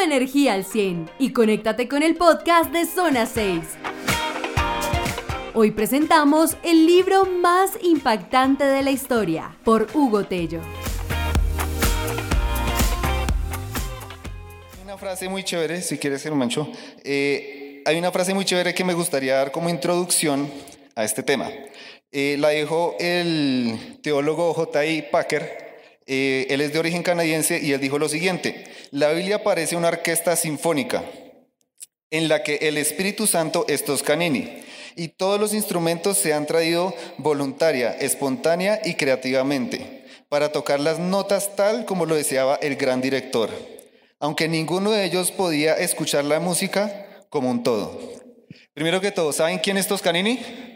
energía al 100 y conéctate con el podcast de Zona 6. Hoy presentamos el libro más impactante de la historia por Hugo Tello. Una frase muy chévere, si quieres ser mancho. Eh, hay una frase muy chévere que me gustaría dar como introducción a este tema. Eh, la dijo el teólogo J.I. Packer eh, él es de origen canadiense y él dijo lo siguiente, la Biblia parece una orquesta sinfónica en la que el Espíritu Santo es Toscanini y todos los instrumentos se han traído voluntaria, espontánea y creativamente para tocar las notas tal como lo deseaba el gran director, aunque ninguno de ellos podía escuchar la música como un todo. Primero que todo, ¿saben quién es Toscanini?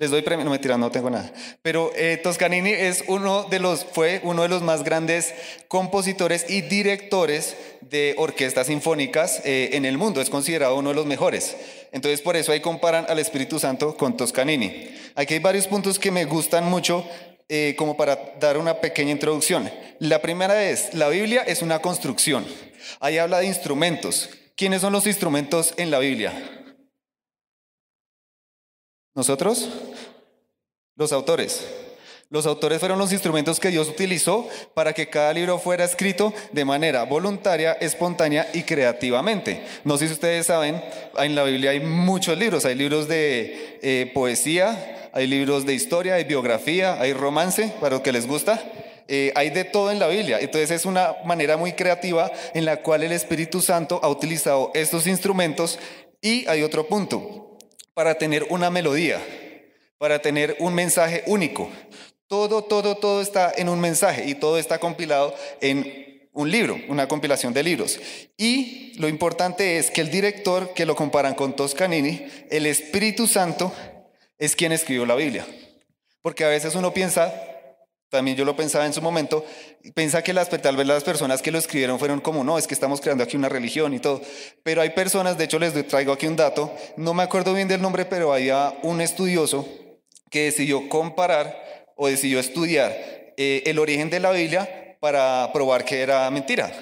Les doy premio, no me tiran, no tengo nada. Pero eh, Toscanini es uno de los, fue uno de los más grandes compositores y directores de orquestas sinfónicas eh, en el mundo. Es considerado uno de los mejores. Entonces, por eso ahí comparan al Espíritu Santo con Toscanini. Aquí hay varios puntos que me gustan mucho, eh, como para dar una pequeña introducción. La primera es, la Biblia es una construcción. Ahí habla de instrumentos. ¿Quiénes son los instrumentos en la Biblia? ¿Nosotros? Los autores. Los autores fueron los instrumentos que Dios utilizó para que cada libro fuera escrito de manera voluntaria, espontánea y creativamente. No sé si ustedes saben, en la Biblia hay muchos libros. Hay libros de eh, poesía, hay libros de historia, hay biografía, hay romance, para los que les gusta. Eh, hay de todo en la Biblia. Entonces es una manera muy creativa en la cual el Espíritu Santo ha utilizado estos instrumentos. Y hay otro punto, para tener una melodía para tener un mensaje único. Todo, todo, todo está en un mensaje y todo está compilado en un libro, una compilación de libros. Y lo importante es que el director, que lo comparan con Toscanini, el Espíritu Santo, es quien escribió la Biblia. Porque a veces uno piensa, también yo lo pensaba en su momento, piensa que las, tal vez las personas que lo escribieron fueron como, no, es que estamos creando aquí una religión y todo. Pero hay personas, de hecho les traigo aquí un dato, no me acuerdo bien del nombre, pero había un estudioso que decidió comparar o decidió estudiar eh, el origen de la Biblia para probar que era mentira,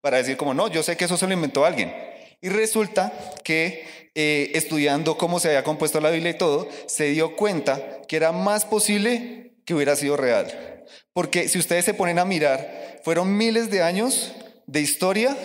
para decir como no, yo sé que eso se lo inventó alguien. Y resulta que eh, estudiando cómo se había compuesto la Biblia y todo, se dio cuenta que era más posible que hubiera sido real. Porque si ustedes se ponen a mirar, fueron miles de años de historia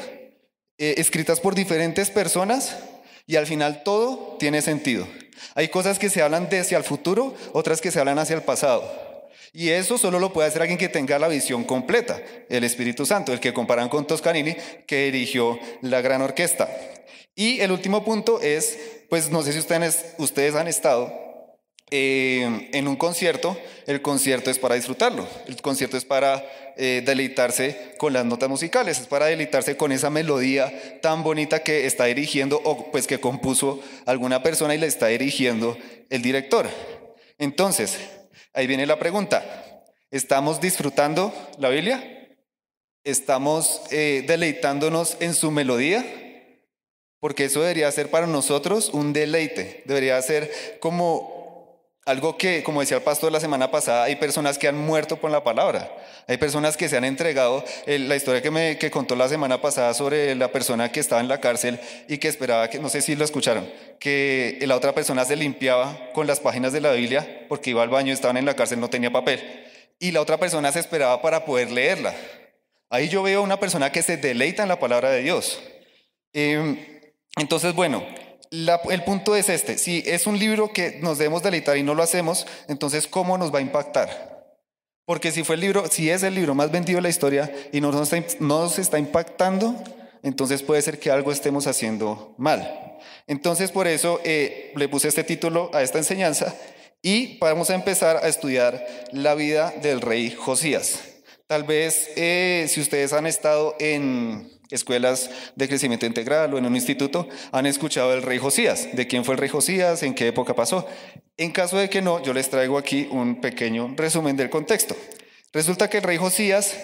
eh, escritas por diferentes personas y al final todo tiene sentido. Hay cosas que se hablan hacia el futuro, otras que se hablan hacia el pasado. Y eso solo lo puede hacer alguien que tenga la visión completa, el Espíritu Santo, el que comparan con Toscanini, que dirigió la gran orquesta. Y el último punto es, pues no sé si ustedes, ustedes han estado eh, en un concierto, el concierto es para disfrutarlo, el concierto es para eh, deleitarse con las notas musicales, es para deleitarse con esa melodía tan bonita que está dirigiendo o pues que compuso alguna persona y le está dirigiendo el director. Entonces, ahí viene la pregunta, ¿estamos disfrutando la Biblia? ¿Estamos eh, deleitándonos en su melodía? Porque eso debería ser para nosotros un deleite, debería ser como algo que, como decía el pastor la semana pasada, hay personas que han muerto por la palabra. Hay personas que se han entregado. la historia que me que contó la semana pasada sobre la persona que estaba en la cárcel y que esperaba que, no sé si lo escucharon, que la otra persona se limpiaba con las páginas de la Biblia porque iba al baño, estaban en la cárcel, no tenía papel. Y la otra persona se esperaba para poder leerla. Ahí yo veo una persona que se deleita en la palabra de Dios. Em, entonces, bueno, el punto es este, si es un libro que nos debemos deleitar y no lo hacemos, entonces ¿cómo nos va a impactar? Porque si fue el libro, si es el libro más vendido de la historia y no nos está, nos está impactando, entonces puede ser que algo estemos haciendo mal. Entonces por eso eh, le puse este título a esta enseñanza y vamos a empezar a estudiar la vida del rey Josías. Tal vez eh, si ustedes han estado en escuelas de crecimiento integral o en un instituto han escuchado del rey Josías, de quién fue el rey Josías, en qué época pasó. En caso de que no, yo les traigo aquí un pequeño resumen del contexto. Resulta que el rey Josías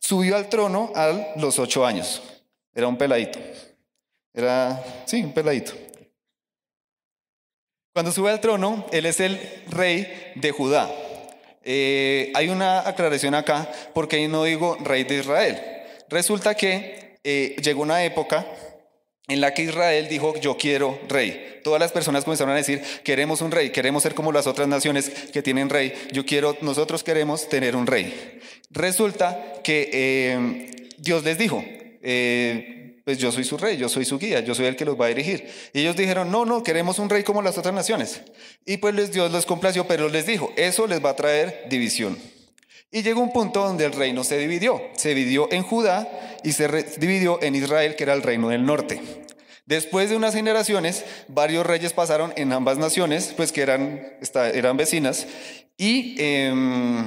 subió al trono a los ocho años. Era un peladito. Era, sí, un peladito. Cuando sube al trono, él es el rey de Judá. Eh, hay una aclaración acá, porque no digo rey de Israel. Resulta que eh, llegó una época en la que Israel dijo, yo quiero rey. Todas las personas comenzaron a decir, queremos un rey, queremos ser como las otras naciones que tienen rey, yo quiero, nosotros queremos tener un rey. Resulta que eh, Dios les dijo, eh, pues yo soy su rey, yo soy su guía, yo soy el que los va a dirigir. Y ellos dijeron, no, no, queremos un rey como las otras naciones. Y pues Dios les complació, pero les dijo, eso les va a traer división. Y llegó un punto donde el reino se dividió. Se dividió en Judá y se dividió en Israel, que era el reino del norte. Después de unas generaciones, varios reyes pasaron en ambas naciones, pues que eran, eran vecinas, y em,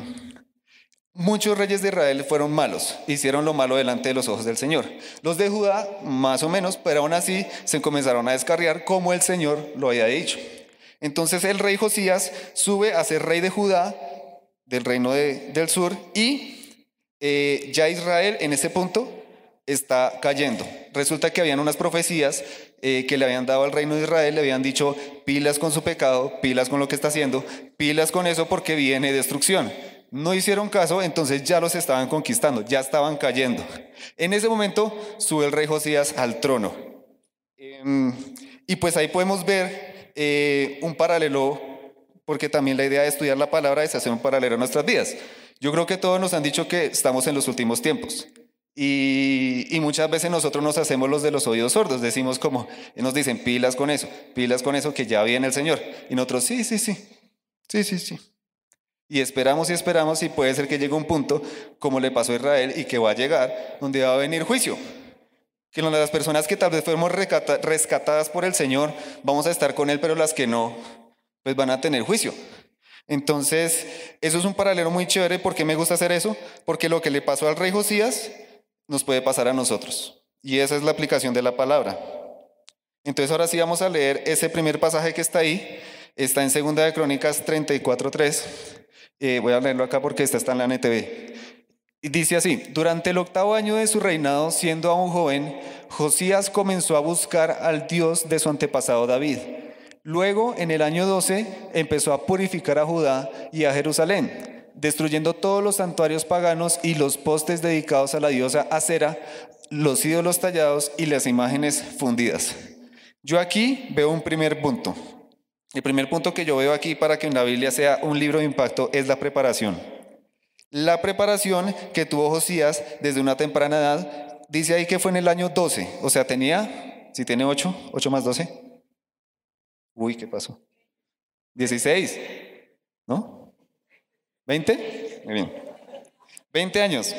muchos reyes de Israel fueron malos, hicieron lo malo delante de los ojos del Señor. Los de Judá, más o menos, pero aún así se comenzaron a descarriar como el Señor lo había dicho. Entonces el rey Josías sube a ser rey de Judá del reino del sur y eh, ya Israel en ese punto está cayendo. Resulta que habían unas profecías eh, que le habían dado al reino de Israel, le habían dicho pilas con su pecado, pilas con lo que está haciendo, pilas con eso porque viene destrucción. No hicieron caso, entonces ya los estaban conquistando, ya estaban cayendo. En ese momento sube el rey Josías al trono. Em, y pues ahí podemos ver eh, un paralelo porque también la idea de estudiar la palabra es hacer un paralelo a nuestras vidas. Yo creo que todos nos han dicho que estamos en los últimos tiempos. Y, muchas veces nosotros nos hacemos los de los oídos sordos, decimos como, nos dicen pilas con eso, pilas con eso, que ya viene el Señor. Y nosotros, sí, sí, sí, sí, sí, sí. Y esperamos y esperamos y puede ser que llegue un punto, como le pasó a Israel, y que va a llegar, donde va a venir juicio. Que las personas que tal vez fuimos rescatadas por el Señor, vamos a estar con Él, pero las que no, pues van a tener juicio. Entonces, eso es un paralelo muy chévere. ¿Por qué me gusta hacer eso? Porque lo que le pasó al rey Josías nos puede pasar a nosotros. Y esa es la aplicación de la palabra. Entonces, ahora sí vamos a leer ese primer pasaje que está ahí. Está en Segunda de Crónicas 34.3. Eh, voy a leerlo acá porque esta está en la NTV. Y dice así, durante el octavo año de su reinado, siendo aún joven, Josías comenzó a buscar al Dios de su antepasado David Luego, en el año 12, empezó a purificar a Judá y a Jerusalén, destruyendo todos los santuarios paganos y los postes dedicados a la diosa Acera, los ídolos tallados y las imágenes fundidas. Yo aquí veo un primer punto. El primer punto que yo veo aquí para que la Biblia sea un libro de impacto es la preparación. La preparación que tuvo Josías desde una temprana edad, dice ahí que fue en el año 12, o sea, tenía, si tiene 8, 8 más 12, Uy, ¿qué pasó? 16, ¿no? ¿20? Muy bien. 20 años.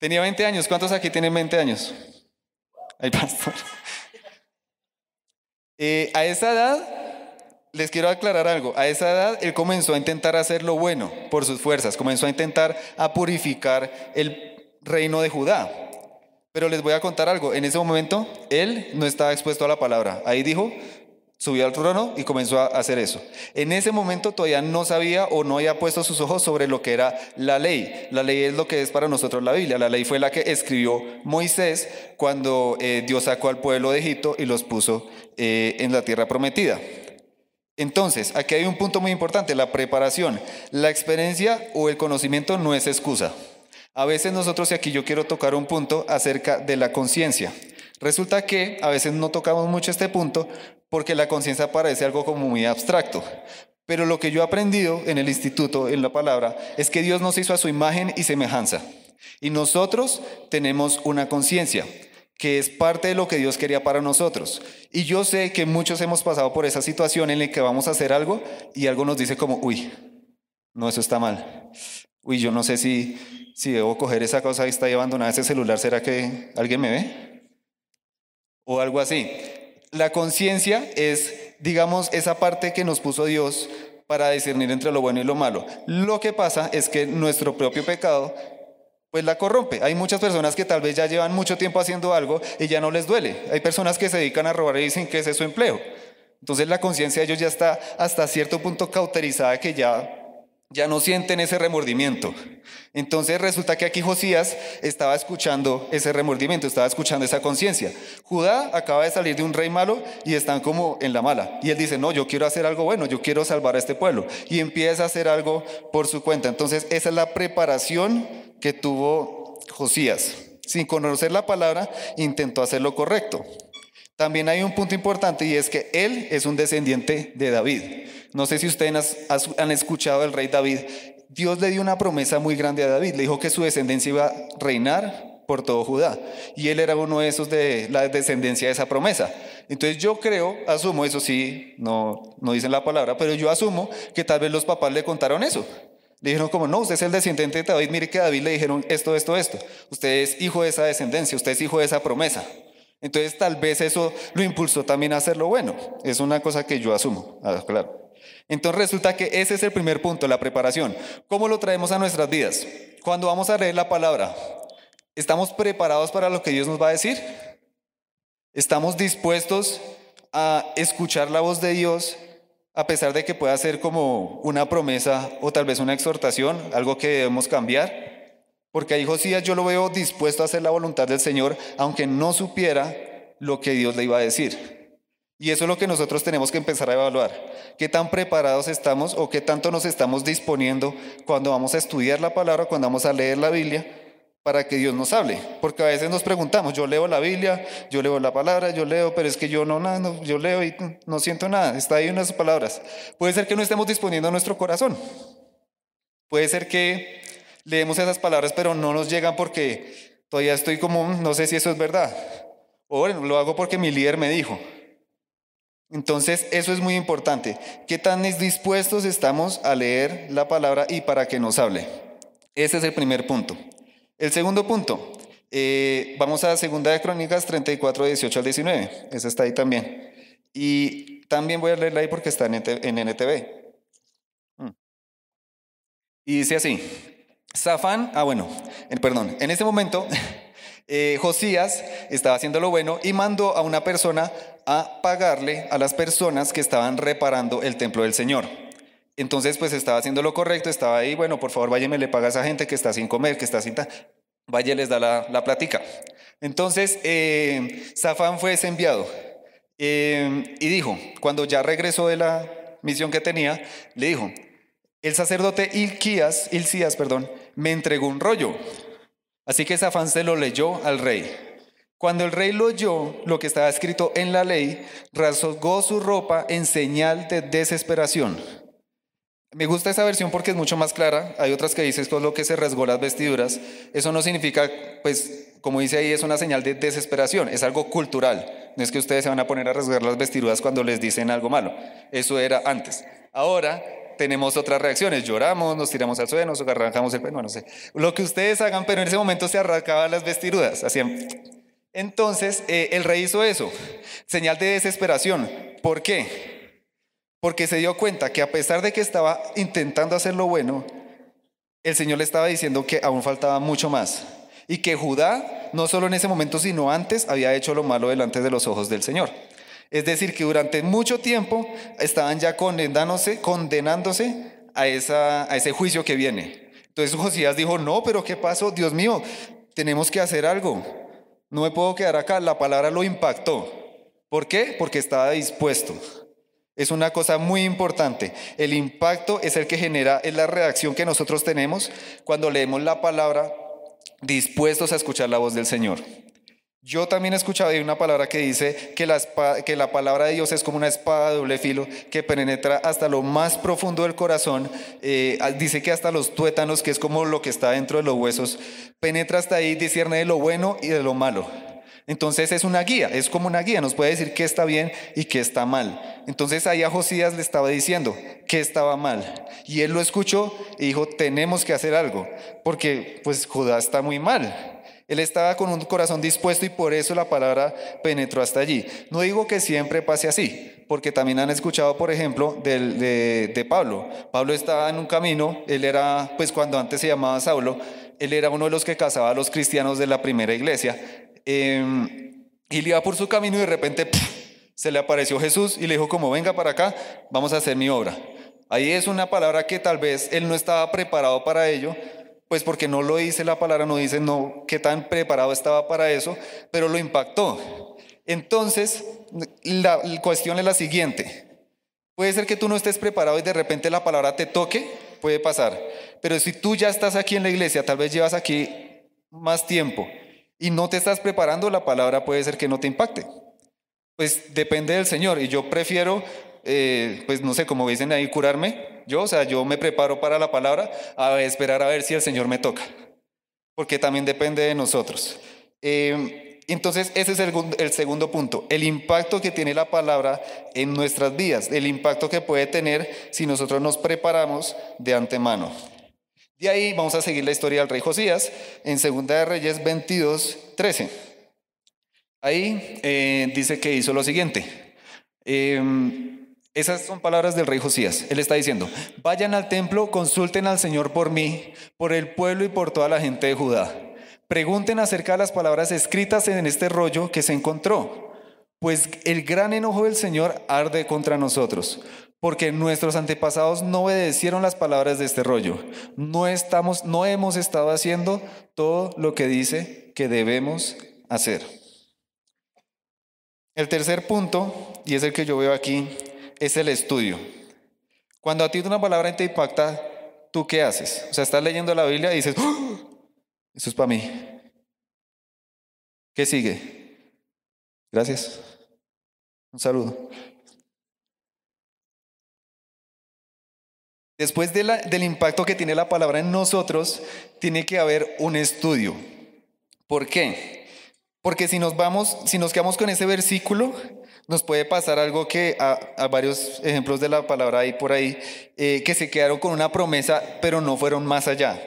Tenía 20 años. ¿Cuántos aquí tienen 20 años? Ay, pastor. Eh, a esa edad, les quiero aclarar algo. A esa edad, él comenzó a intentar hacer lo bueno por sus fuerzas. Comenzó a intentar a purificar el reino de Judá. Pero les voy a contar algo. En ese momento, él no estaba expuesto a la palabra. Ahí dijo, Subió al trono y comenzó a hacer eso. En ese momento todavía no sabía o no había puesto sus ojos sobre lo que era la ley. La ley es lo que es para nosotros la Biblia. La ley fue la que escribió Moisés cuando eh, Dios sacó al pueblo de Egipto y los puso eh, en la tierra prometida. Entonces, aquí hay un punto muy importante, la preparación. La experiencia o el conocimiento no es excusa. A veces nosotros, y aquí yo quiero tocar un punto acerca de la conciencia. Resulta que a veces no tocamos mucho este punto porque la conciencia parece algo como muy abstracto. Pero lo que yo he aprendido en el instituto, en la palabra, es que Dios nos hizo a su imagen y semejanza. Y nosotros tenemos una conciencia que es parte de lo que Dios quería para nosotros. Y yo sé que muchos hemos pasado por esa situación en la que vamos a hacer algo y algo nos dice como, uy, no, eso está mal. Uy, yo no sé si, si debo coger esa cosa y está llevando nada ese celular, ¿será que alguien me ve? O algo así la conciencia es, digamos, esa parte que nos puso Dios para discernir entre lo bueno y lo malo. Lo que pasa es que nuestro propio pecado pues la corrompe. Hay muchas personas que tal vez ya llevan mucho tiempo haciendo algo y ya no les duele. Hay personas que se dedican a robar y dicen que es su empleo. Entonces la conciencia de ellos ya está hasta cierto punto cauterizada que ya ya no sienten ese remordimiento. Entonces resulta que aquí Josías estaba escuchando ese remordimiento, estaba escuchando esa conciencia. Judá acaba de salir de un rey malo y están como en la mala. Y él dice, no, yo quiero hacer algo bueno, yo quiero salvar a este pueblo. Y empieza a hacer algo por su cuenta. Entonces esa es la preparación que tuvo Josías. sin conocer la palabra, intentó hacer lo correcto. También hay un punto importante y es que él es un descendiente de David. No sé si ustedes han escuchado al rey David. Dios le dio una promesa muy grande a David. Le dijo que su descendencia iba a reinar por todo Judá. Y él era uno de esos de la descendencia de esa promesa. Entonces yo creo, asumo, eso sí, no, no dicen la palabra, pero yo asumo que tal vez los papás le contaron eso. Le dijeron como, no, usted es el descendiente de David, mire que a David le dijeron esto, esto, esto. Usted es hijo de esa descendencia, usted es hijo de esa promesa. Entonces tal vez eso lo impulsó también a hacerlo bueno. Es una cosa que yo asumo, ah, claro. Entonces resulta que ese es el primer punto, la preparación. ¿Cómo lo traemos a nuestras vidas? Cuando vamos a leer la palabra, ¿estamos preparados para lo que Dios nos va a decir? ¿Estamos dispuestos a escuchar la voz de Dios a pesar de que pueda ser como una promesa o tal vez una exhortación, algo que debemos cambiar? Porque ahí Josías yo lo veo dispuesto a hacer la voluntad del Señor, aunque no supiera lo que Dios le iba a decir. Y eso es lo que nosotros tenemos que empezar a evaluar. ¿Qué tan preparados estamos o qué tanto nos estamos disponiendo cuando vamos a estudiar la palabra, cuando vamos a leer la Biblia, para que Dios nos hable? Porque a veces nos preguntamos, yo leo la Biblia, yo leo la palabra, yo leo, pero es que yo no, no, yo leo y no siento nada, está ahí unas palabras. Puede ser que no estemos disponiendo nuestro corazón. Puede ser que leemos esas palabras, pero no nos llegan porque todavía estoy como, no sé si eso es verdad. O bueno, lo hago porque mi líder me dijo. Entonces, eso es muy importante. ¿Qué tan dispuestos estamos a leer la palabra y para que nos hable? Ese es el primer punto. El segundo punto, eh, vamos a Segunda de Crónicas 34, 18 al 19. Esa está ahí también. Y también voy a leerla ahí porque está en NTV. Mm. Y dice así, Zafán, ah bueno, perdón, en ese momento eh, Josías estaba haciendo lo bueno y mandó a una persona a pagarle a las personas que estaban reparando el templo del Señor. Entonces, pues estaba haciendo lo correcto, estaba ahí, bueno, por favor, váyame, le paga a esa gente que está sin comer, que está sin... Vaya, les da la, la plática. Entonces, eh, fue ese enviado eh, y dijo, cuando ya regresó de la misión que tenía, le dijo, el sacerdote Ilquías, Ilcías, perdón, me entregó un rollo. Así que Safán se lo leyó al rey. Cuando el rey lo oyó, lo que estaba escrito en la ley, rasgó su ropa en señal de desesperación. Me gusta esa versión porque es mucho más clara. Hay otras que dicen es lo que se rasgó las vestiduras. Eso no significa, pues, como dice ahí, es una señal de desesperación. Es algo cultural. No es que ustedes se van a poner a rasgar las vestiduras cuando les dicen algo malo. Eso era antes. Ahora tenemos otras reacciones, lloramos, nos tiramos al suelo, nos arrancamos el pelo, no sé, lo que ustedes hagan, pero en ese momento se arrancaban las vestiduras, hacían... Entonces, eh, el rey hizo eso, señal de desesperación. ¿Por qué? Porque se dio cuenta que a pesar de que estaba intentando hacer lo bueno, el Señor le estaba diciendo que aún faltaba mucho más. Y que Judá, no solo en ese momento, sino antes, había hecho lo malo delante de los ojos del Señor. Es decir, que durante mucho tiempo estaban ya condenándose, condenándose a, esa, a ese juicio que viene. Entonces Josías dijo, no, pero ¿qué pasó? Dios mío, tenemos que hacer algo. No me puedo quedar acá. La palabra lo impactó. ¿Por qué? Porque estaba dispuesto. Es una cosa muy importante. El impacto es el que genera, es la reacción que nosotros tenemos cuando leemos la palabra dispuestos a escuchar la voz del Señor. Yo también he escuchado una palabra que dice que la, que la palabra de Dios es como una espada de doble filo que penetra hasta lo más profundo del corazón. Eh, dice que hasta los tuétanos, que es como lo que está dentro de los huesos, penetra hasta ahí, discierne de lo bueno y de lo malo. Entonces es una guía, es como una guía, nos puede decir qué está bien y qué está mal. Entonces ahí a Josías le estaba diciendo qué estaba mal. Y él lo escuchó y dijo, tenemos que hacer algo, porque pues Judá está muy mal. Él estaba con un corazón dispuesto y por eso la palabra penetró hasta allí. No digo que siempre pase así, porque también han escuchado, por ejemplo, de, de, Pablo. Pablo estaba en un camino, él era, pues cuando antes se llamaba Saulo, él era uno de los que cazaba a los cristianos de la primera iglesia. Em, y le iba por su camino y de repente se le apareció Jesús y le dijo como venga para acá, vamos a hacer mi obra. Ahí es una palabra que tal vez él no estaba preparado para ello, pues porque no lo dice la palabra, no dice no qué tan preparado estaba para eso, pero lo impactó. Entonces, la, cuestión es la siguiente. Puede ser que tú no estés preparado y de repente la palabra te toque, puede pasar. Pero si tú ya estás aquí en la iglesia, tal vez llevas aquí más tiempo y no te estás preparando, la palabra puede ser que no te impacte. Pues depende del Señor y yo prefiero, eh, pues no sé, como dicen ahí, curarme. Yo, o sea, yo me preparo para la palabra a esperar a ver si el Señor me toca, porque también depende de nosotros. Eh, entonces, ese es el, segundo punto, el impacto que tiene la palabra en nuestras vidas, el impacto que puede tener si nosotros nos preparamos de antemano. De ahí vamos a seguir la historia del rey Josías en Segunda de Reyes 22, 13. Ahí eh, dice que hizo lo siguiente. Esas son palabras del rey Josías. Él está diciendo, vayan al templo, consulten al Señor por mí, por el pueblo y por toda la gente de Judá. Pregunten acerca de las palabras escritas en este rollo que se encontró, pues el gran enojo del Señor arde contra nosotros porque nuestros antepasados no obedecieron las palabras de este rollo. No, estamos, no hemos estado haciendo todo lo que dice que debemos hacer. El tercer punto, y es el que yo veo aquí, es el estudio. Cuando a ti una palabra te impacta, ¿tú qué haces? O sea, estás leyendo la Biblia y dices, ¡Oh! eso es para mí. ¿Qué sigue? Gracias. Un saludo. Después del impacto que tiene la palabra en nosotros, tiene que haber un estudio. ¿Por qué? Porque si nos vamos, si nos quedamos con ese versículo, nos puede pasar algo que a, varios ejemplos de la palabra hay por ahí, eh, que se quedaron con una promesa, pero no fueron más allá.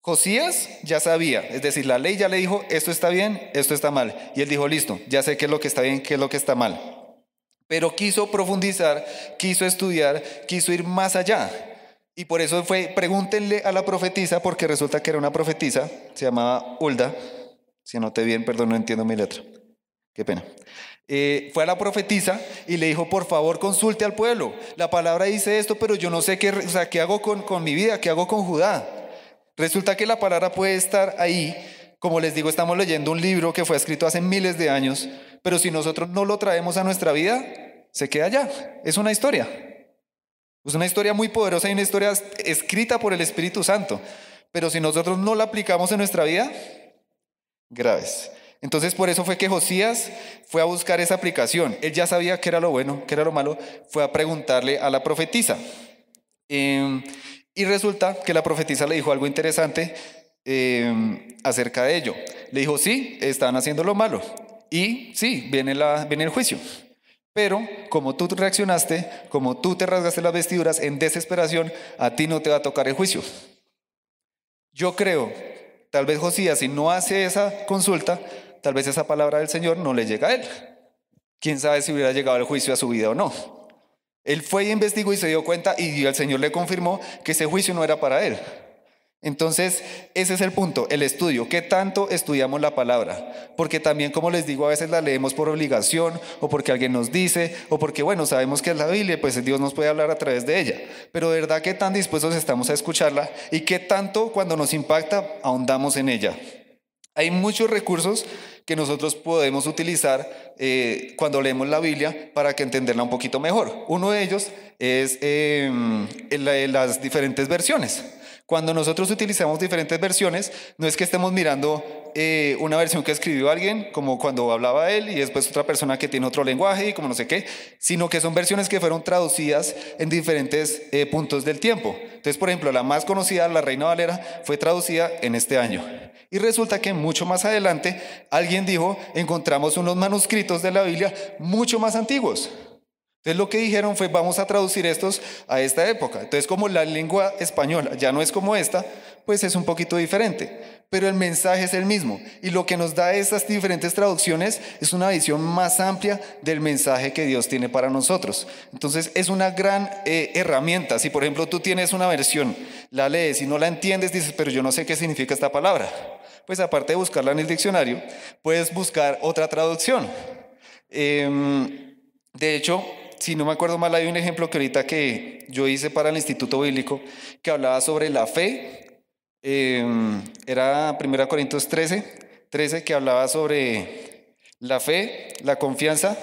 Josías ya sabía, es decir, la ley ya le dijo, esto está bien, esto está mal. Y él dijo, listo, ya sé qué es lo que está bien, qué es lo que está mal. Pero quiso profundizar, quiso estudiar, quiso ir más allá. Y por eso fue, pregúntenle a la profetisa, porque resulta que era una profetisa, se llamaba Hulda. Si anoté bien, perdón, no entiendo mi letra. Qué pena. Eh, fue a la profetisa y le dijo, por favor, consulte al pueblo. La palabra dice esto, pero yo no sé qué, o sea, qué hago con, con mi vida, qué hago con Judá. Resulta que la palabra puede estar ahí. Como les digo, estamos leyendo un libro que fue escrito hace miles de años, pero si nosotros no lo traemos a nuestra vida, se queda allá. Es una historia. Es una historia muy poderosa y una historia escrita por el Espíritu Santo. Pero si nosotros no la aplicamos en nuestra vida, graves. Entonces por eso fue que Josías fue a buscar esa aplicación. Él ya sabía qué era lo bueno, qué era lo malo. Fue a preguntarle a la profetisa. Em, y resulta que la profetisa le dijo algo interesante em, acerca de ello. Le dijo, sí, están haciendo lo malo. Y sí, viene, viene el juicio. Pero como tú reaccionaste, como tú te rasgaste las vestiduras en desesperación, a ti no te va a tocar el juicio. Yo creo, tal vez Josías, si no hace esa consulta, tal vez esa palabra del Señor no le llega a él. Quién sabe si hubiera llegado el juicio a su vida o no. Él fue y investigó y se dio cuenta y el Señor le confirmó que ese juicio no era para él. Entonces, ese es el punto, el estudio. ¿Qué tanto estudiamos la palabra? Porque también, como les digo, a veces la leemos por obligación o porque alguien nos dice o porque, bueno, sabemos que es la Biblia, pues Dios nos puede hablar a través de ella. Pero de verdad, ¿qué tan dispuestos estamos a escucharla? ¿Y qué tanto cuando nos impacta ahondamos en ella? Hay muchos recursos que nosotros podemos utilizar eh, cuando leemos la Biblia para que entenderla un poquito mejor. Uno de ellos es eh, las diferentes versiones. Cuando nosotros utilizamos diferentes versiones, no es que estemos mirando eh, una versión que escribió alguien, como cuando hablaba él, y después otra persona que tiene otro lenguaje y como no sé qué, sino que son versiones que fueron traducidas en diferentes eh, puntos del tiempo. Entonces, por ejemplo, la más conocida, la Reina Valera, fue traducida en este año. Y resulta que mucho más adelante alguien dijo, encontramos unos manuscritos de la Biblia mucho más antiguos. Entonces lo que dijeron fue vamos a traducir estos a esta época. Entonces como la lengua española ya no es como esta, pues es un poquito diferente. Pero el mensaje es el mismo. Y lo que nos da estas diferentes traducciones es una visión más amplia del mensaje que Dios tiene para nosotros. Entonces es una gran eh, herramienta. Si por ejemplo tú tienes una versión, la lees y no la entiendes, dices, pero yo no sé qué significa esta palabra. Pues aparte de buscarla en el diccionario, puedes buscar otra traducción. Em, de hecho, si no me acuerdo mal, hay un ejemplo que ahorita que yo hice para el Instituto Bíblico que hablaba sobre la fe. Em, era 1 Corintios 13, 13, que hablaba sobre la fe, la confianza.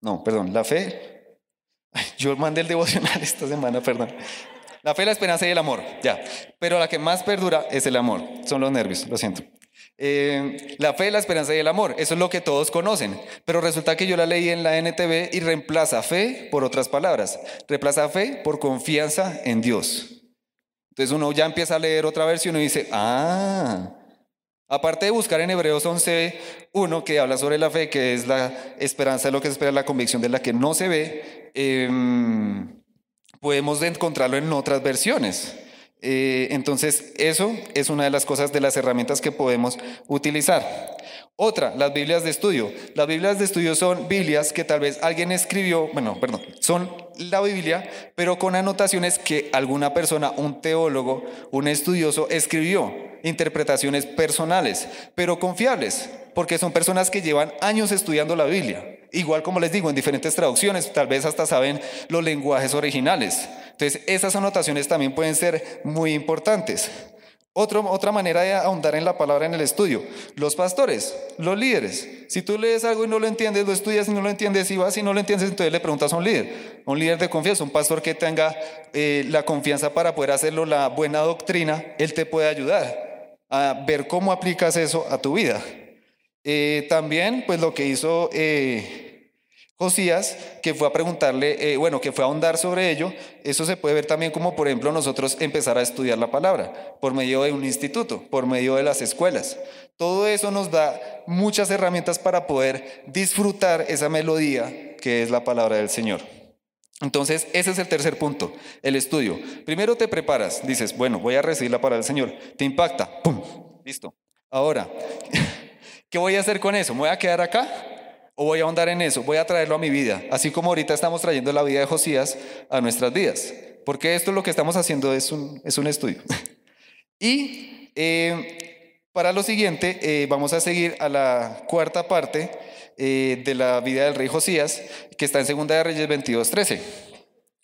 No, perdón, la fe. yo mandé el devocional esta semana, perdón. La fe, la esperanza y el amor, ya. Pero la que más perdura es el amor, son los nervios, lo siento. Eh, la fe, la esperanza y el amor, eso es lo que todos conocen, pero resulta que yo la leí en la NTV y reemplaza fe por otras palabras, reemplaza fe por confianza en Dios. Entonces uno ya empieza a leer otra versión y dice, ah, aparte de buscar en Hebreos 11, uno que habla sobre la fe, que es la esperanza de lo que se espera, la convicción de la que no se ve, em, podemos encontrarlo en otras versiones. Eh, entonces, eso es una de las cosas, de las herramientas que podemos utilizar. Otra, las Biblias de estudio. Las Biblias de estudio son Biblias que tal vez alguien escribió, bueno, perdón, son la Biblia, pero con anotaciones que alguna persona, un teólogo, un estudioso escribió, interpretaciones personales, pero confiables, porque son personas que llevan años estudiando la Biblia. Igual como les digo, en diferentes traducciones, tal vez hasta saben los lenguajes originales. Entonces, esas anotaciones también pueden ser muy importantes. otra manera de ahondar en la palabra en el estudio, los pastores, los líderes. Si tú lees algo y no lo entiendes, lo estudias y no lo entiendes, y vas y no lo entiendes, entonces le preguntas a un líder, un líder de confianza, un pastor que tenga eh, la confianza para poder hacerlo, la buena doctrina, él te puede ayudar a ver cómo aplicas eso a tu vida. Eh, también, pues lo que hizo... Eh, Josías, que fue a preguntarle, eh, bueno, que fue a ahondar sobre ello, eso se puede ver también como, por ejemplo, nosotros empezar a estudiar la palabra por medio de un instituto, por medio de las escuelas. Todo eso nos da muchas herramientas para poder disfrutar esa melodía que es la palabra del Señor. Entonces, ese es el tercer punto, el estudio. Primero te preparas, dices, bueno, voy a recibir la palabra del Señor. Te impacta, ¡pum! Listo. Ahora, ¿qué voy a hacer con eso? ¿Me voy a quedar acá? ¿O voy a ahondar en eso? Voy a traerlo a mi vida, así como ahorita estamos trayendo la vida de Josías a nuestras vidas. Porque esto lo que estamos haciendo es un, es un estudio. y eh, para lo siguiente, eh, vamos a seguir a la cuarta parte eh, de la vida del rey Josías, que está en Segunda de Reyes 22, 13.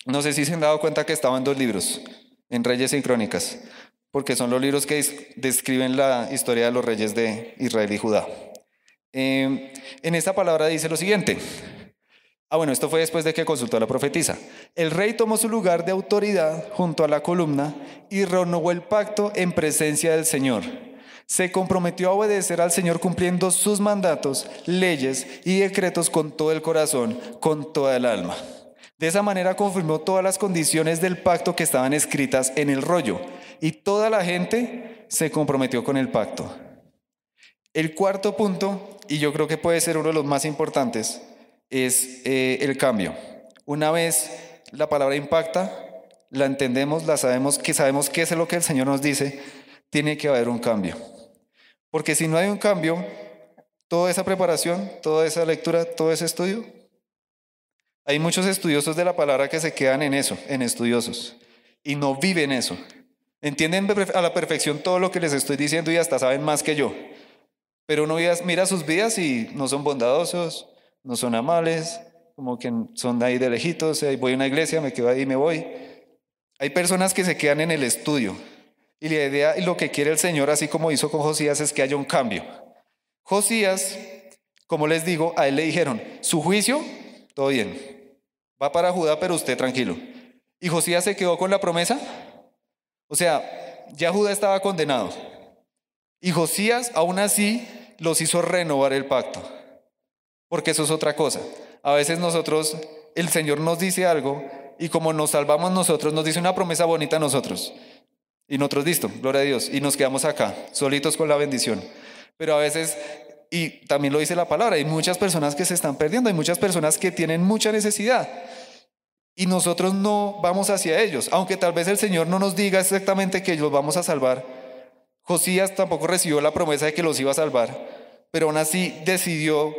No sé si se han dado cuenta que estaban dos libros, en Reyes y Crónicas, porque son los libros que describen la historia de los reyes de Israel y Judá. Em, en esta palabra dice lo siguiente. Ah, bueno, esto fue después de que consultó a la profetisa. El rey tomó su lugar de autoridad junto a la columna y renovó el pacto en presencia del Señor. Se comprometió a obedecer al Señor cumpliendo sus mandatos, leyes y decretos con todo el corazón, con toda el alma. De esa manera confirmó todas las condiciones del pacto que estaban escritas en el rollo y toda la gente se comprometió con el pacto. El cuarto punto, y yo creo que puede ser uno de los más importantes, es eh, el cambio. Una vez la palabra impacta, la entendemos, la sabemos, que sabemos qué es lo que el Señor nos dice, tiene que haber un cambio. Porque si no hay un cambio, toda esa preparación, toda esa lectura, todo ese estudio, hay muchos estudiosos de la palabra que se quedan en eso, en estudiosos, y no viven eso. Entienden a la perfección todo lo que les estoy diciendo y hasta saben más que yo. Pero uno mira sus vidas y no son bondadosos, no son amables, como que son ahí de lejitos, voy a una iglesia, me quedo ahí y me voy. Hay personas que se quedan en el estudio y la idea y lo que quiere el Señor, así como hizo con Josías, es que haya un cambio. Josías, como les digo, a él le dijeron, su juicio, todo bien, va para Judá, pero usted tranquilo. ¿Y Josías se quedó con la promesa? O sea, ya Judá estaba condenado. Y Josías aún así los hizo renovar el pacto. Porque eso es otra cosa. A veces nosotros, el Señor nos dice algo y como nos salvamos nosotros, nos dice una promesa bonita a nosotros. Y nosotros, listo, gloria a Dios. Y nos quedamos acá, solitos con la bendición. Pero a veces, y también lo dice la palabra, hay muchas personas que se están perdiendo, hay muchas personas que tienen mucha necesidad. Y nosotros no vamos hacia ellos, aunque tal vez el Señor no nos diga exactamente que los vamos a salvar, Josías tampoco recibió la promesa de que los iba a salvar, pero aún así decidió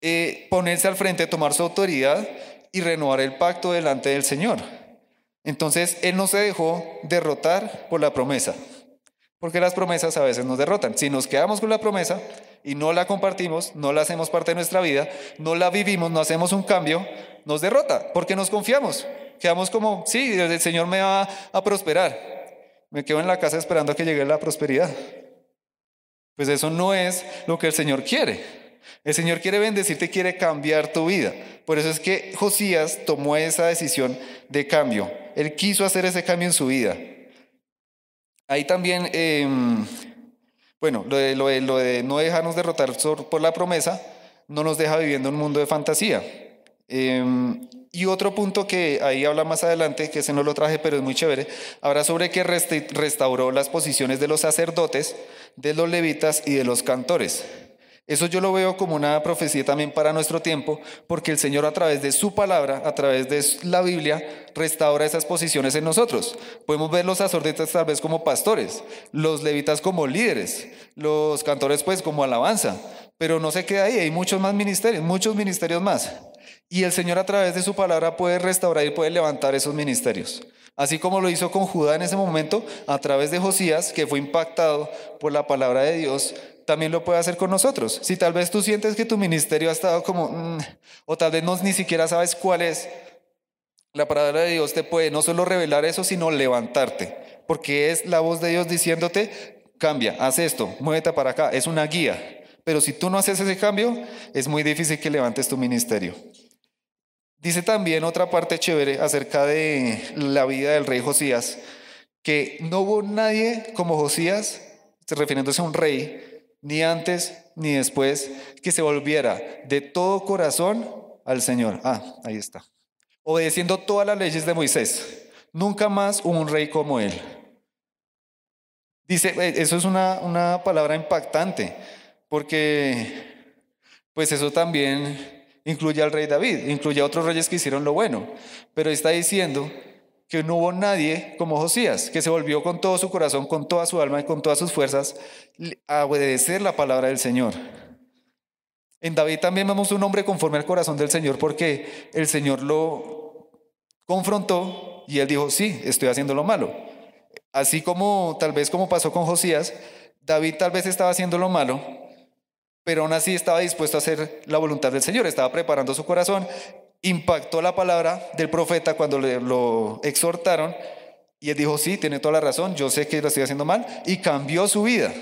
eh, ponerse al frente, tomar su autoridad y renovar el pacto delante del Señor. Entonces él no se dejó derrotar por la promesa, porque las promesas a veces nos derrotan. Si nos quedamos con la promesa y no la compartimos, no la hacemos parte de nuestra vida, no la vivimos, no hacemos un cambio, nos derrota, porque nos confiamos. Quedamos como, sí, el Señor me va a prosperar, me quedo en la casa esperando a que llegue la prosperidad. Pues eso no es lo que el Señor quiere. El Señor quiere bendecirte, quiere cambiar tu vida. Por eso es que Josías tomó esa decisión de cambio. Él quiso hacer ese cambio en su vida. Ahí también, em, Bueno, lo de, no dejarnos derrotar por la promesa no nos deja viviendo un mundo de fantasía. Em, y otro punto que ahí habla más adelante, que ese no lo traje, pero es muy chévere, habla sobre que restauró las posiciones de los sacerdotes, de los levitas y de los cantores. Eso yo lo veo como una profecía también para nuestro tiempo, porque el Señor a través de su palabra, a través de la Biblia, restaura esas posiciones en nosotros. Podemos ver los sacerdotes tal vez como pastores, los levitas como líderes, los cantores pues como alabanza, pero no se queda ahí, hay muchos más ministerios, muchos ministerios más. Y el Señor a través de su palabra puede restaurar y puede levantar esos ministerios. Así como lo hizo con Judá en ese momento, a través de Josías, que fue impactado por la palabra de Dios, también lo puede hacer con nosotros. Si tal vez tú sientes que tu ministerio ha estado como, mm", o tal vez no ni siquiera sabes cuál es, la palabra de Dios te puede no solo revelar eso, sino levantarte, porque es la voz de Dios diciéndote, cambia, haz esto, muévete para acá, es una guía. Pero si tú no haces ese cambio, es muy difícil que levantes tu ministerio. Dice también otra parte chévere acerca de la vida del rey Josías, que no hubo nadie como Josías, refiriéndose a un rey, ni antes ni después, que se volviera de todo corazón al Señor. Ah, ahí está. Obedeciendo todas las leyes de Moisés. Nunca más hubo un rey como él. Dice, eh, eso es una, una palabra impactante, porque pues eso también incluye al rey David, incluye a otros reyes que hicieron lo bueno, pero está diciendo que no hubo nadie como Josías, que se volvió con todo su corazón, con toda su alma y con todas sus fuerzas a obedecer la palabra del Señor. En David también vemos un hombre conforme al corazón del Señor porque el Señor lo confrontó y él dijo, sí, estoy haciendo lo malo. Así como tal vez como pasó con Josías, David tal vez estaba haciendo lo malo, pero aún así estaba dispuesto a hacer la voluntad del Señor, estaba preparando su corazón impactó la palabra del profeta cuando le, lo exhortaron y él dijo, sí, tiene toda la razón, yo sé que lo estoy haciendo mal y cambió su vida.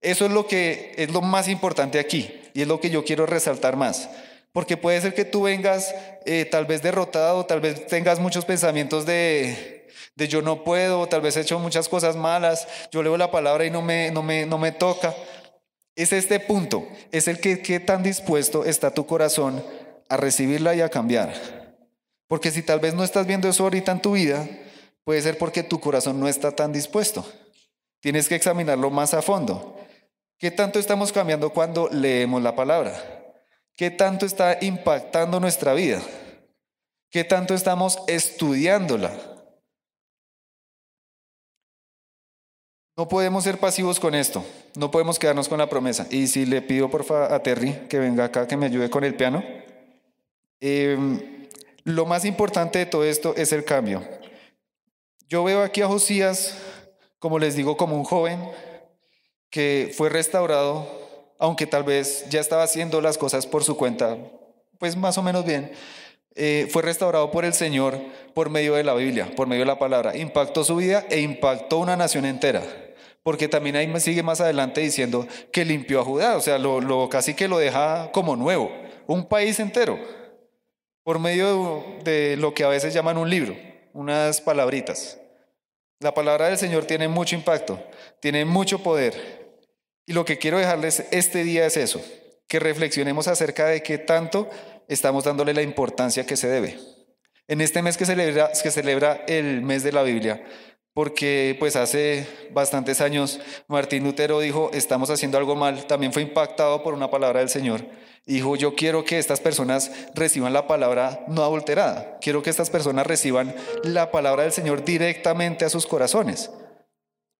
Eso es lo que es lo más importante aquí y es lo que yo quiero resaltar más. Porque puede ser que tú vengas eh, tal vez derrotado, tal vez tengas muchos pensamientos de, de yo no puedo, tal vez he hecho muchas cosas malas, yo leo la palabra y no me, no me, no me toca. Es este punto, es el que qué tan dispuesto está tu corazón a recibirla y a cambiar. Porque si tal vez no estás viendo eso ahorita en tu vida, puede ser porque tu corazón no está tan dispuesto. Tienes que examinarlo más a fondo. ¿Qué tanto estamos cambiando cuando leemos la palabra? ¿Qué tanto está impactando nuestra vida? ¿Qué tanto estamos estudiándola? No podemos ser pasivos con esto, no podemos quedarnos con la promesa. Y si le pido por favor a Terry que venga acá, que me ayude con el piano. Em, lo más importante de todo esto es el cambio. Yo veo aquí a Josías, como les digo, como un joven que fue restaurado, aunque tal vez ya estaba haciendo las cosas por su cuenta, pues más o menos bien. Eh, fue restaurado por el Señor por medio de la Biblia, por medio de la palabra. Impactó su vida e impactó una nación entera. Porque también ahí sigue más adelante diciendo que limpió a Judá, o sea, lo, casi que lo deja como nuevo, un país entero por medio de lo que a veces llaman un libro, unas palabritas. La palabra del Señor tiene mucho impacto, tiene mucho poder. Y lo que quiero dejarles este día es eso, que reflexionemos acerca de qué tanto estamos dándole la importancia que se debe. En este mes que celebra, que celebra el mes de la Biblia, porque pues hace bastantes años Martín Lutero dijo, estamos haciendo algo mal, también fue impactado por una palabra del Señor. Dijo, yo quiero que estas personas reciban la palabra no adulterada, quiero que estas personas reciban la palabra del Señor directamente a sus corazones.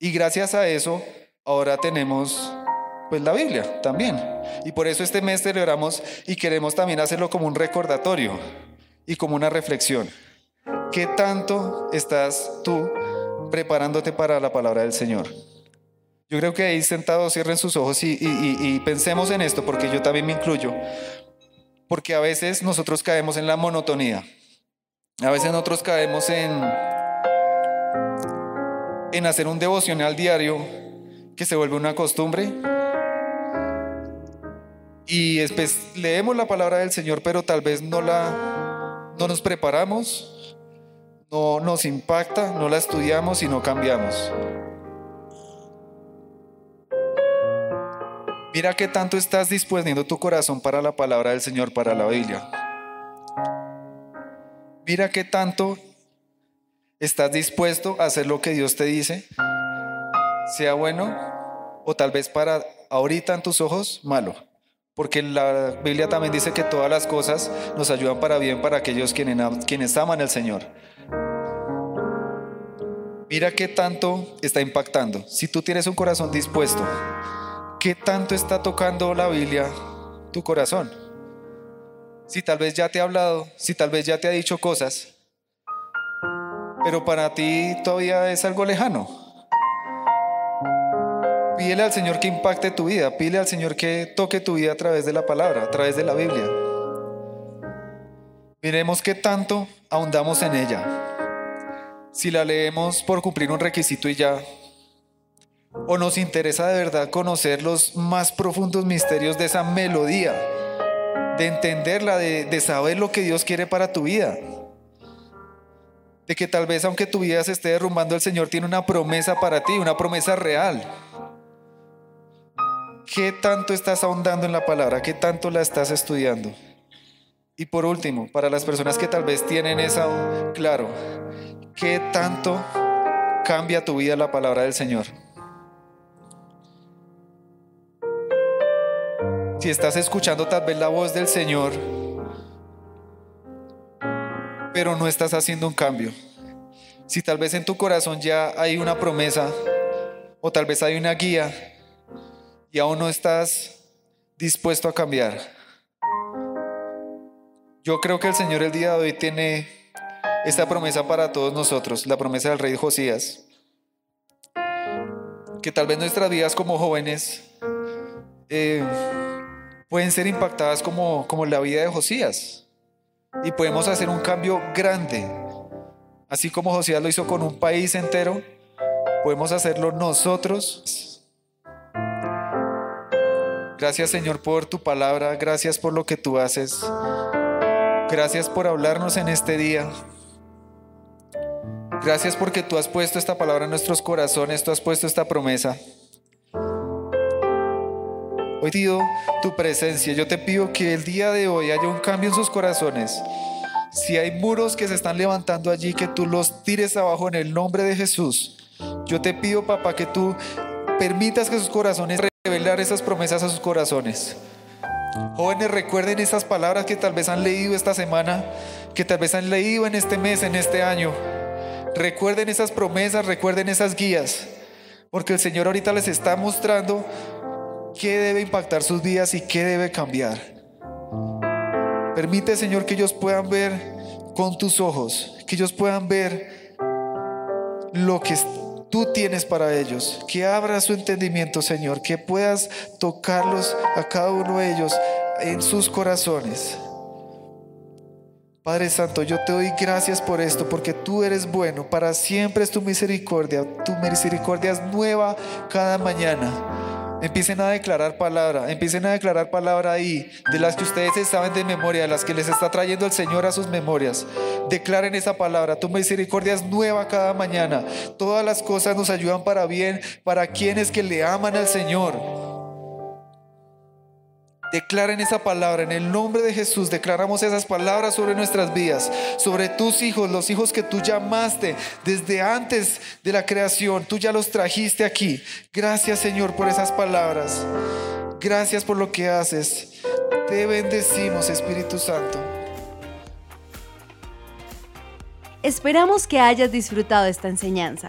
Y gracias a eso, ahora tenemos pues la Biblia también. Y por eso este mes celebramos y queremos también hacerlo como un recordatorio y como una reflexión. ¿Qué tanto estás tú preparándote para la palabra del Señor. Yo creo que ahí sentados cierren sus ojos y, pensemos en esto, porque yo también me incluyo. Porque a veces nosotros caemos en la monotonía. A veces nosotros caemos en, en hacer un devocional diario que se vuelve una costumbre. Y después leemos la palabra del Señor, pero tal vez no la no nos preparamos no nos impacta, no la estudiamos y no cambiamos. Mira qué tanto estás disponiendo tu corazón para la palabra del Señor, para la Biblia. Mira qué tanto estás dispuesto a hacer lo que Dios te dice, sea bueno o tal vez para ahorita en tus ojos malo. Porque la Biblia también dice que todas las cosas nos ayudan para bien para aquellos quienes, aman al Señor. Mira qué tanto está impactando. Si tú tienes un corazón dispuesto, ¿qué tanto está tocando la Biblia tu corazón? Si tal vez ya te ha hablado, si tal vez ya te ha dicho cosas, pero para ti todavía es algo lejano. Pídele al Señor que impacte tu vida, pídele al Señor que toque tu vida a través de la palabra, a través de la Biblia. Miremos qué tanto ahondamos en ella. Si la leemos por cumplir un requisito y ya, o nos interesa de verdad conocer los más profundos misterios de esa melodía, de entenderla, de, saber lo que Dios quiere para tu vida de que tal vez aunque tu vida se esté derrumbando, el Señor tiene una promesa para ti, una promesa real. ¿Qué tanto estás ahondando en la palabra? ¿Qué tanto la estás estudiando? Y por último, para las personas que tal vez tienen eso claro, ¿qué tanto cambia tu vida la palabra del Señor? Si estás escuchando tal vez la voz del Señor, pero no estás haciendo un cambio. Si tal vez en tu corazón ya hay una promesa o tal vez hay una guía, y aún no estás dispuesto a cambiar. Yo creo que el Señor el día de hoy tiene esta promesa para todos nosotros, la promesa del rey Josías. Que tal vez nuestras vidas como jóvenes eh, pueden ser impactadas como, como la vida de Josías. Y podemos hacer un cambio grande. Así como Josías lo hizo con un país entero, podemos hacerlo nosotros Gracias Señor por tu palabra, gracias por lo que tú haces. Gracias por hablarnos en este día. Gracias porque tú has puesto esta palabra en nuestros corazones, tú has puesto esta promesa. Hoy pido tu presencia, yo te pido que el día de hoy haya un cambio en sus corazones. Si hay muros que se están levantando allí, que tú los tires abajo en el nombre de Jesús. Yo te pido, papá, que tú permitas que sus corazones revelar esas promesas a sus corazones. Jóvenes, recuerden esas palabras que tal vez han leído esta semana, que tal vez han leído en este mes, en este año. Recuerden esas promesas, recuerden esas guías, porque el Señor ahorita les está mostrando qué debe impactar sus vidas y qué debe cambiar. Permite, Señor, que ellos puedan ver con tus ojos, que ellos puedan ver lo que tú tienes para ellos. Que abra su entendimiento, Señor, que puedas tocarlos a cada uno de ellos en sus corazones. Padre Santo, yo te doy gracias por esto, porque tú eres bueno, para siempre es tu misericordia, tu misericordia es nueva cada mañana. Empiecen a declarar palabra, empiecen a declarar palabra ahí, de las que ustedes saben de memoria, de las que les está trayendo el Señor a sus memorias. Declaren esa palabra, tu misericordia es nueva cada mañana. Todas las cosas nos ayudan para bien, para quienes que le aman al Señor. Declaren esa palabra. En el nombre de Jesús declaramos esas palabras sobre nuestras vidas, sobre tus hijos, los hijos que tú llamaste desde antes de la creación. Tú ya los trajiste aquí. Gracias Señor por esas palabras. Gracias por lo que haces. Te bendecimos Espíritu Santo. Esperamos que hayas disfrutado esta enseñanza.